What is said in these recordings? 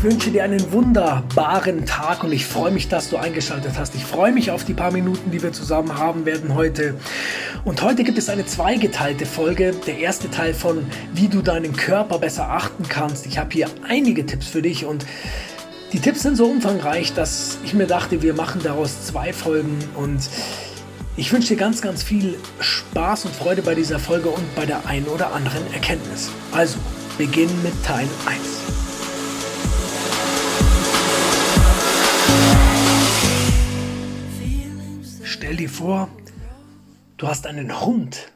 Ich wünsche dir einen wunderbaren Tag und ich freue mich, dass du eingeschaltet hast. Ich freue mich auf die paar Minuten, die wir zusammen haben werden heute. Und heute gibt es eine zweigeteilte Folge. Der erste Teil von, wie du deinen Körper besser achten kannst. Ich habe hier einige Tipps für dich und die Tipps sind so umfangreich, dass ich mir dachte, wir machen daraus zwei Folgen und ich wünsche dir ganz, ganz viel Spaß und Freude bei dieser Folge und bei der einen oder anderen Erkenntnis. Also, beginn mit Teil 1. Stell dir vor, du hast einen Hund.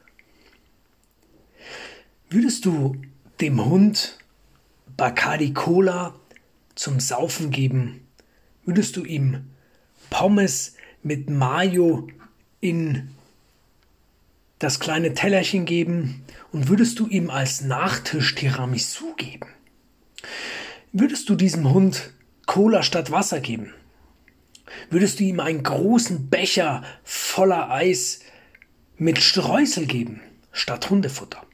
Würdest du dem Hund Bacardi Cola zum Saufen geben? Würdest du ihm Pommes mit Mayo in das kleine Tellerchen geben und würdest du ihm als Nachtisch Tiramisu geben? Würdest du diesem Hund Cola statt Wasser geben? Würdest du ihm einen großen Becher voller Eis mit Streusel geben, statt Hundefutter?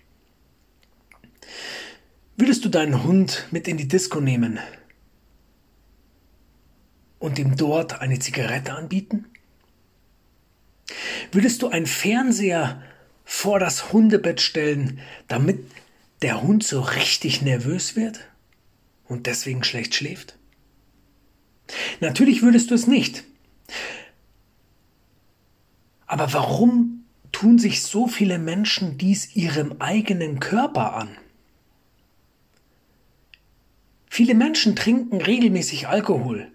Würdest du deinen Hund mit in die Disco nehmen und ihm dort eine Zigarette anbieten? Würdest du einen Fernseher vor das Hundebett stellen, damit der Hund so richtig nervös wird und deswegen schlecht schläft? Natürlich würdest du es nicht. Aber warum tun sich so viele Menschen dies ihrem eigenen Körper an? Viele Menschen trinken regelmäßig Alkohol.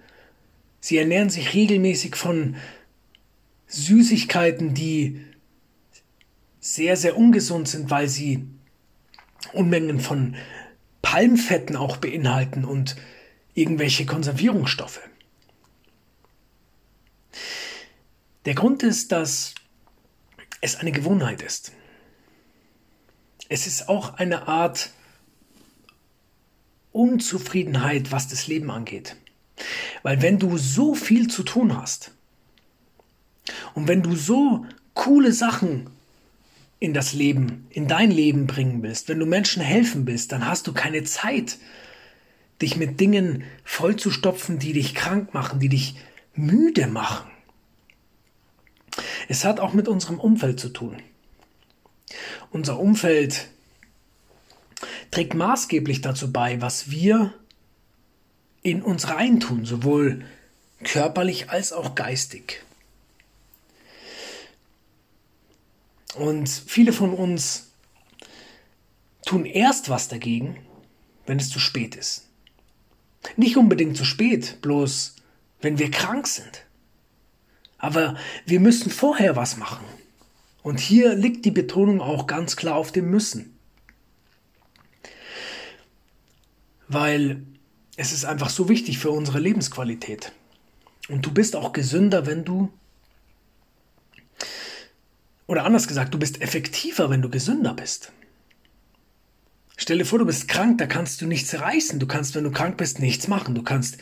Sie ernähren sich regelmäßig von Süßigkeiten, die sehr, sehr ungesund sind, weil sie Unmengen von Palmfetten auch beinhalten und irgendwelche Konservierungsstoffe. Der Grund ist, dass es eine Gewohnheit ist. Es ist auch eine Art Unzufriedenheit, was das Leben angeht. Weil wenn du so viel zu tun hast und wenn du so coole Sachen in das Leben, in dein Leben bringen willst, wenn du Menschen helfen willst, dann hast du keine Zeit, dich mit Dingen vollzustopfen, die dich krank machen, die dich müde machen. Es hat auch mit unserem Umfeld zu tun. Unser Umfeld trägt maßgeblich dazu bei, was wir in uns reintun, sowohl körperlich als auch geistig. Und viele von uns tun erst was dagegen, wenn es zu spät ist. Nicht unbedingt zu spät, bloß wenn wir krank sind. Aber wir müssen vorher was machen. Und hier liegt die Betonung auch ganz klar auf dem müssen. Weil es ist einfach so wichtig für unsere Lebensqualität. Und du bist auch gesünder, wenn du oder anders gesagt, du bist effektiver, wenn du gesünder bist. Stell dir vor, du bist krank, da kannst du nichts reißen. Du kannst, wenn du krank bist, nichts machen. Du kannst,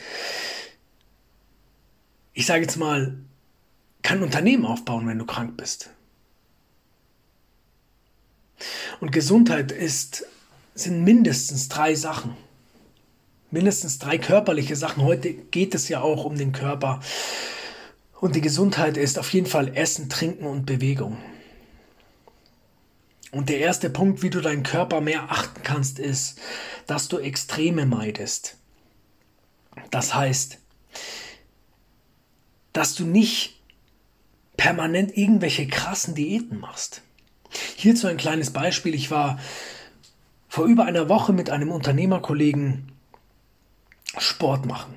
ich sage jetzt mal, kein Unternehmen aufbauen, wenn du krank bist. Und Gesundheit ist, sind mindestens drei Sachen. Mindestens drei körperliche Sachen. Heute geht es ja auch um den Körper. Und die Gesundheit ist auf jeden Fall Essen, Trinken und Bewegung. Und der erste Punkt, wie du deinen Körper mehr achten kannst, ist, dass du Extreme meidest. Das heißt, dass du nicht permanent irgendwelche krassen Diäten machst. Hierzu ein kleines Beispiel. Ich war vor über einer Woche mit einem Unternehmerkollegen Sport machen.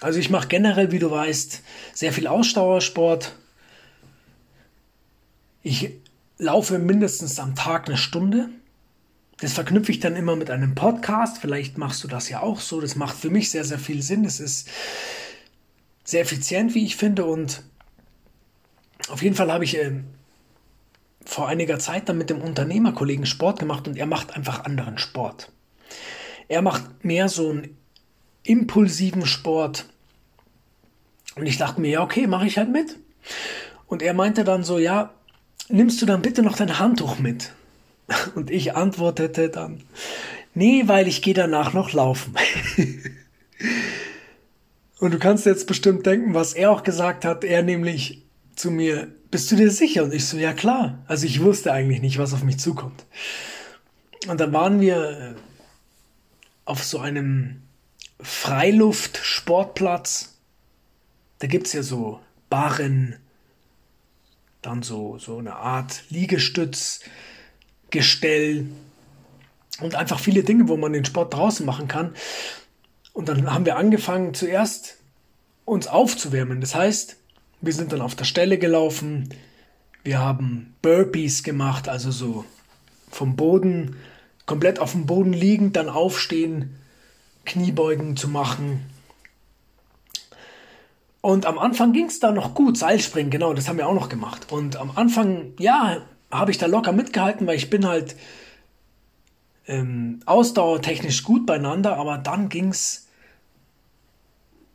Also ich mache generell, wie du weißt, sehr viel Ausdauersport. Ich laufe mindestens am Tag eine Stunde. Das verknüpfe ich dann immer mit einem Podcast. Vielleicht machst du das ja auch so. Das macht für mich sehr, sehr viel Sinn. Es ist sehr effizient, wie ich finde. Und auf jeden Fall habe ich äh, vor einiger Zeit dann mit dem Unternehmerkollegen Sport gemacht und er macht einfach anderen Sport. Er macht mehr so einen impulsiven Sport. Und ich dachte mir, ja, okay, mache ich halt mit. Und er meinte dann so, ja, nimmst du dann bitte noch dein Handtuch mit? Und ich antwortete dann, nee, weil ich gehe danach noch laufen. Und du kannst jetzt bestimmt denken, was er auch gesagt hat. Er nämlich zu mir, bist du dir sicher? Und ich so, ja klar. Also ich wusste eigentlich nicht, was auf mich zukommt. Und dann waren wir äh, auf so einem Freiluft-Sportplatz. Da gibt es ja so Barren, dann so, so eine Art Liegestützgestell und einfach viele Dinge, wo man den Sport draußen machen kann. Und dann haben wir angefangen zuerst uns aufzuwärmen. Das heißt, wir sind dann auf der Stelle gelaufen, wir haben Burpees gemacht, also so vom Boden, komplett auf dem Boden liegend, dann aufstehen, Kniebeugen zu machen. Und am Anfang ging es da noch gut, Seilspringen, genau, das haben wir auch noch gemacht. Und am Anfang, ja, habe ich da locker mitgehalten, weil ich bin halt ähm, ausdauertechnisch gut beieinander, aber dann ging's,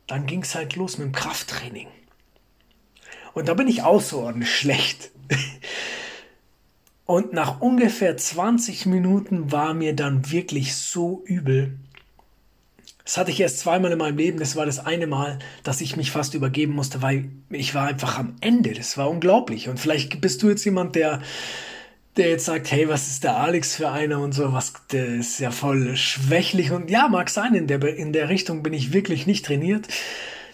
dann ging's halt los mit dem Krafttraining. Und da bin ich außerordentlich schlecht. Und nach ungefähr 20 Minuten war mir dann wirklich so übel. Das hatte ich erst zweimal in meinem Leben. Das war das eine Mal, dass ich mich fast übergeben musste, weil ich war einfach am Ende. Das war unglaublich. Und vielleicht bist du jetzt jemand, der, der jetzt sagt, hey, was ist der Alex für einer und so, was, der ist ja voll schwächlich. Und ja, mag sein, in der, in der Richtung bin ich wirklich nicht trainiert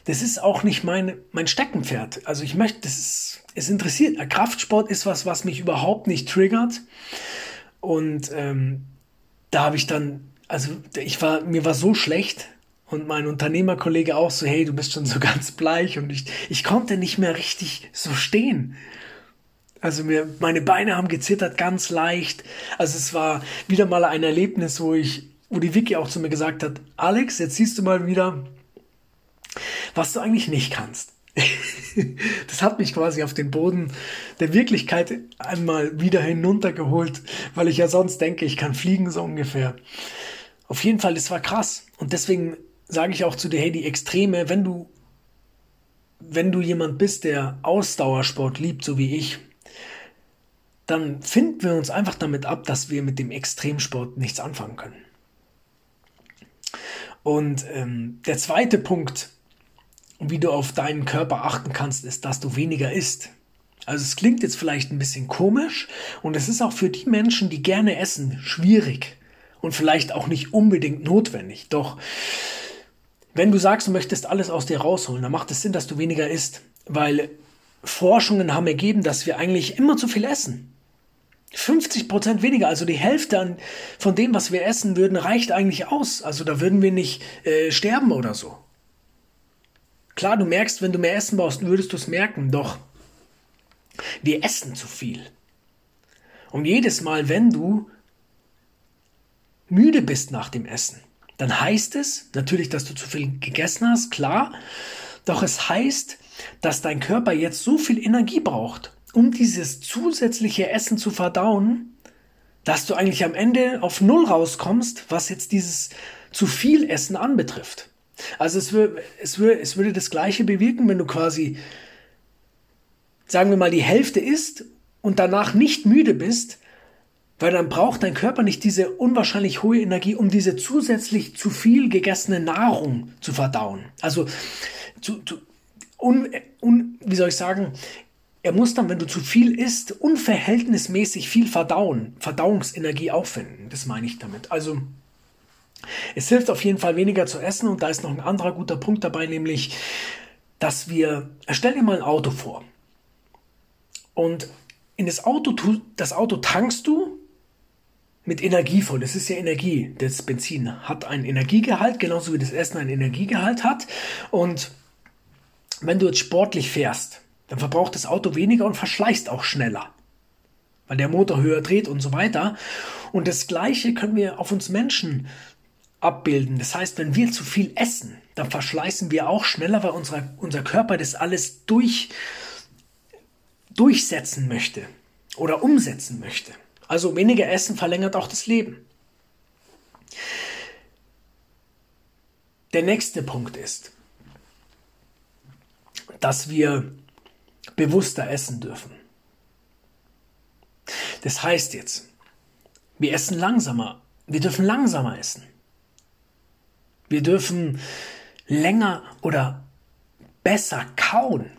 das ist auch nicht mein, mein Steckenpferd. Also ich möchte, das ist, es interessiert. Kraftsport ist was, was mich überhaupt nicht triggert. Und ähm, da habe ich dann, also ich war, mir war so schlecht und mein Unternehmerkollege auch so, hey, du bist schon so ganz bleich und ich, ich konnte nicht mehr richtig so stehen. Also mir, meine Beine haben gezittert ganz leicht. Also es war wieder mal ein Erlebnis, wo ich, wo die Vicky auch zu mir gesagt hat, Alex, jetzt siehst du mal wieder, was du eigentlich nicht kannst. das hat mich quasi auf den Boden der Wirklichkeit einmal wieder hinuntergeholt, weil ich ja sonst denke, ich kann fliegen so ungefähr. Auf jeden Fall, das war krass. Und deswegen sage ich auch zu dir, hey, die Extreme, wenn du, wenn du jemand bist, der Ausdauersport liebt, so wie ich, dann finden wir uns einfach damit ab, dass wir mit dem Extremsport nichts anfangen können. Und ähm, der zweite Punkt, wie du auf deinen Körper achten kannst, ist, dass du weniger isst. Also es klingt jetzt vielleicht ein bisschen komisch und es ist auch für die Menschen, die gerne essen, schwierig und vielleicht auch nicht unbedingt notwendig. Doch wenn du sagst, du möchtest alles aus dir rausholen, dann macht es Sinn, dass du weniger isst, weil Forschungen haben ergeben, dass wir eigentlich immer zu viel essen. 50 Prozent weniger, also die Hälfte von dem, was wir essen würden, reicht eigentlich aus. Also da würden wir nicht äh, sterben oder so. Klar, du merkst, wenn du mehr Essen brauchst, würdest du es merken, doch wir essen zu viel. Und jedes Mal, wenn du müde bist nach dem Essen, dann heißt es natürlich, dass du zu viel gegessen hast, klar, doch es heißt, dass dein Körper jetzt so viel Energie braucht, um dieses zusätzliche Essen zu verdauen, dass du eigentlich am Ende auf Null rauskommst, was jetzt dieses zu viel Essen anbetrifft. Also es, würde, es, würde, es würde das gleiche bewirken, wenn du quasi, sagen wir mal, die Hälfte isst und danach nicht müde bist, weil dann braucht dein Körper nicht diese unwahrscheinlich hohe Energie, um diese zusätzlich zu viel gegessene Nahrung zu verdauen. Also, zu, zu, un, un, wie soll ich sagen, er muss dann, wenn du zu viel isst, unverhältnismäßig viel verdauen, Verdauungsenergie aufwenden. Das meine ich damit. Also, es hilft auf jeden Fall weniger zu essen und da ist noch ein anderer guter Punkt dabei, nämlich, dass wir, stell dir mal ein Auto vor und in das Auto, das Auto tankst du mit Energie voll. Das ist ja Energie. Das Benzin hat einen Energiegehalt, genauso wie das Essen einen Energiegehalt hat. Und wenn du jetzt sportlich fährst, dann verbraucht das Auto weniger und verschleißt auch schneller. Weil der Motor höher dreht und so weiter. Und das Gleiche können wir auf uns Menschen abbilden. Das heißt, wenn wir zu viel essen, dann verschleißen wir auch schneller, weil unser, unser Körper das alles durch, durchsetzen möchte oder umsetzen möchte. Also weniger Essen verlängert auch das Leben. Der nächste Punkt ist, dass wir bewusster essen dürfen. Das heißt jetzt, wir essen langsamer. Wir dürfen langsamer essen. Wir dürfen länger oder besser kauen.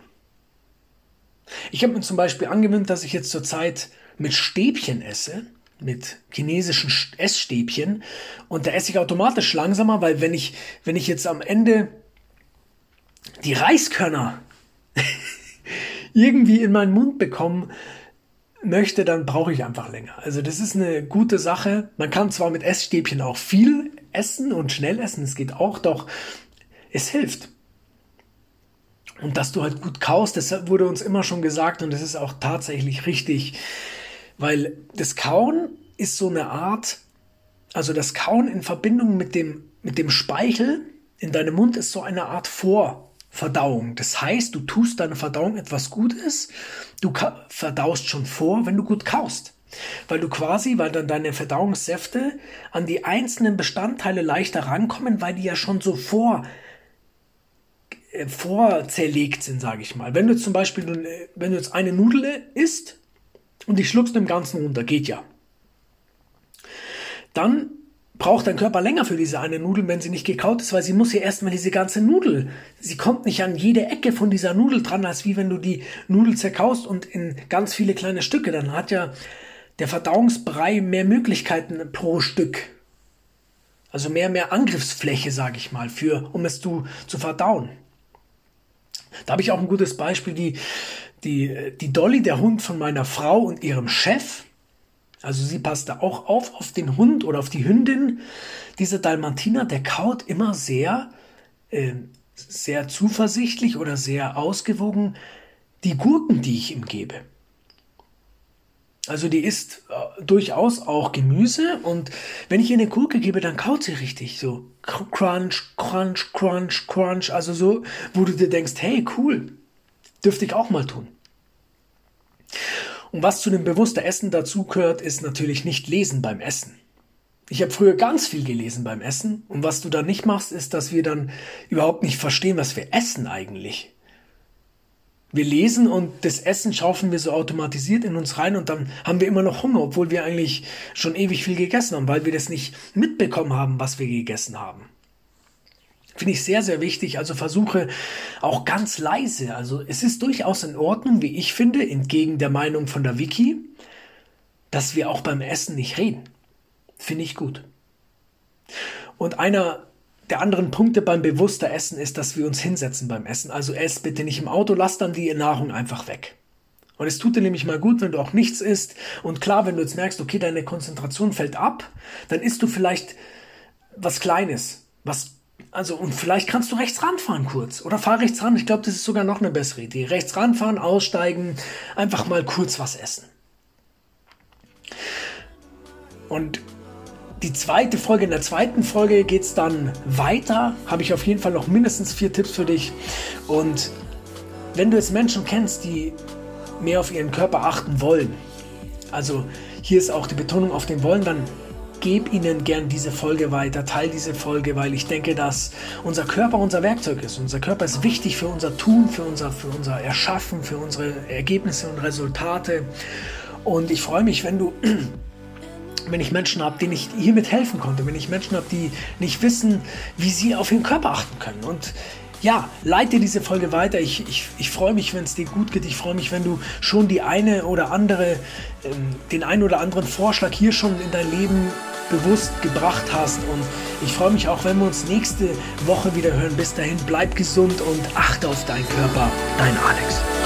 Ich habe mir zum Beispiel angewöhnt, dass ich jetzt zurzeit mit Stäbchen esse, mit chinesischen Essstäbchen. Und da esse ich automatisch langsamer, weil wenn ich, wenn ich jetzt am Ende die Reiskörner irgendwie in meinen Mund bekommen möchte, dann brauche ich einfach länger. Also das ist eine gute Sache. Man kann zwar mit Essstäbchen auch viel essen und schnell essen, es geht auch, doch es hilft. Und dass du halt gut kaust, das wurde uns immer schon gesagt und das ist auch tatsächlich richtig, weil das Kauen ist so eine Art, also das Kauen in Verbindung mit dem, mit dem Speichel in deinem Mund ist so eine Art Vorverdauung. Das heißt, du tust deiner Verdauung etwas Gutes, du verdaust schon vor, wenn du gut kaust. Weil du quasi, weil dann deine Verdauungssäfte an die einzelnen Bestandteile leichter rankommen, weil die ja schon so vor äh, vorzerlegt sind, sage ich mal. Wenn du zum Beispiel, wenn du jetzt eine Nudel isst und die schluckst im Ganzen runter, geht ja. Dann braucht dein Körper länger für diese eine Nudel, wenn sie nicht gekaut ist, weil sie muss ja erstmal diese ganze Nudel, sie kommt nicht an jede Ecke von dieser Nudel dran, als wie wenn du die Nudel zerkaust und in ganz viele kleine Stücke, dann hat ja der Verdauungsbrei mehr Möglichkeiten pro Stück. Also mehr, mehr Angriffsfläche, sage ich mal, für, um es zu, zu verdauen. Da habe ich auch ein gutes Beispiel, die, die, die Dolly, der Hund von meiner Frau und ihrem Chef. Also sie passte auch auf auf den Hund oder auf die Hündin. Dieser Dalmatiner, der kaut immer sehr, äh, sehr zuversichtlich oder sehr ausgewogen die Gurken, die ich ihm gebe. Also die isst äh, durchaus auch Gemüse und wenn ich ihr eine Gurke gebe, dann kaut sie richtig so. Crunch, crunch, crunch, crunch. Also so, wo du dir denkst, hey, cool, dürfte ich auch mal tun. Und was zu dem bewussten Essen dazu gehört, ist natürlich nicht lesen beim Essen. Ich habe früher ganz viel gelesen beim Essen und was du dann nicht machst, ist, dass wir dann überhaupt nicht verstehen, was wir essen eigentlich. Wir lesen und das Essen schaufeln wir so automatisiert in uns rein und dann haben wir immer noch Hunger, obwohl wir eigentlich schon ewig viel gegessen haben, weil wir das nicht mitbekommen haben, was wir gegessen haben. Finde ich sehr, sehr wichtig. Also versuche auch ganz leise. Also es ist durchaus in Ordnung, wie ich finde, entgegen der Meinung von der Wiki, dass wir auch beim Essen nicht reden. Finde ich gut. Und einer der anderen Punkte beim bewusster Essen ist, dass wir uns hinsetzen beim Essen. Also ess bitte nicht im Auto, lass dann die Nahrung einfach weg. Und es tut dir nämlich mal gut, wenn du auch nichts isst. Und klar, wenn du jetzt merkst, okay, deine Konzentration fällt ab, dann isst du vielleicht was Kleines, was also, und vielleicht kannst du rechts ranfahren kurz. Oder fahr rechts ran. Ich glaube, das ist sogar noch eine bessere Idee. Rechts ranfahren, aussteigen, einfach mal kurz was essen. Und die zweite Folge, in der zweiten Folge geht es dann weiter. Habe ich auf jeden Fall noch mindestens vier Tipps für dich. Und wenn du jetzt Menschen kennst, die mehr auf ihren Körper achten wollen, also hier ist auch die Betonung auf dem Wollen, dann gebe ihnen gern diese Folge weiter, teile diese Folge, weil ich denke, dass unser Körper unser Werkzeug ist. Unser Körper ist wichtig für unser Tun, für unser, für unser Erschaffen, für unsere Ergebnisse und Resultate. Und ich freue mich, wenn du wenn ich Menschen habe, denen ich hiermit helfen konnte, wenn ich Menschen habe, die nicht wissen, wie sie auf ihren Körper achten können. Und ja, leite diese Folge weiter. Ich, ich, ich freue mich, wenn es dir gut geht. Ich freue mich, wenn du schon die eine oder andere, ähm, den einen oder anderen Vorschlag hier schon in dein Leben bewusst gebracht hast. Und ich freue mich auch, wenn wir uns nächste Woche wieder hören. Bis dahin, bleib gesund und achte auf deinen Körper. Dein Alex.